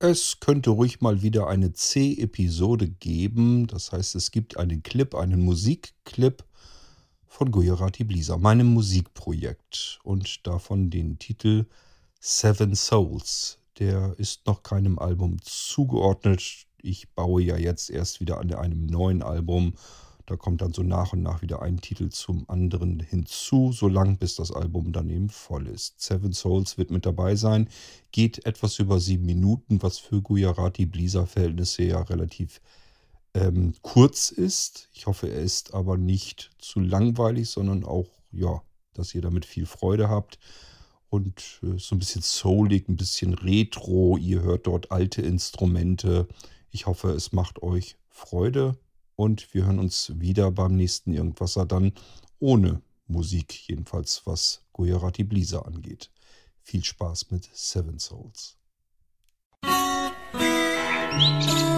Es könnte ruhig mal wieder eine C-Episode geben. Das heißt, es gibt einen Clip, einen Musikclip von Gujarati Blisa, meinem Musikprojekt. Und davon den Titel Seven Souls. Der ist noch keinem Album zugeordnet. Ich baue ja jetzt erst wieder an einem neuen Album da kommt dann so nach und nach wieder ein Titel zum anderen hinzu, solange bis das Album dann eben voll ist. Seven Souls wird mit dabei sein, geht etwas über sieben Minuten, was für Gujarati Blisa Verhältnisse ja relativ ähm, kurz ist. Ich hoffe, er ist aber nicht zu langweilig, sondern auch, ja, dass ihr damit viel Freude habt. Und äh, so ein bisschen soulig, ein bisschen retro. Ihr hört dort alte Instrumente. Ich hoffe, es macht euch Freude und wir hören uns wieder beim nächsten Irgendwasser dann ohne Musik, jedenfalls was Gujarati Blisa angeht. Viel Spaß mit Seven Souls. Musik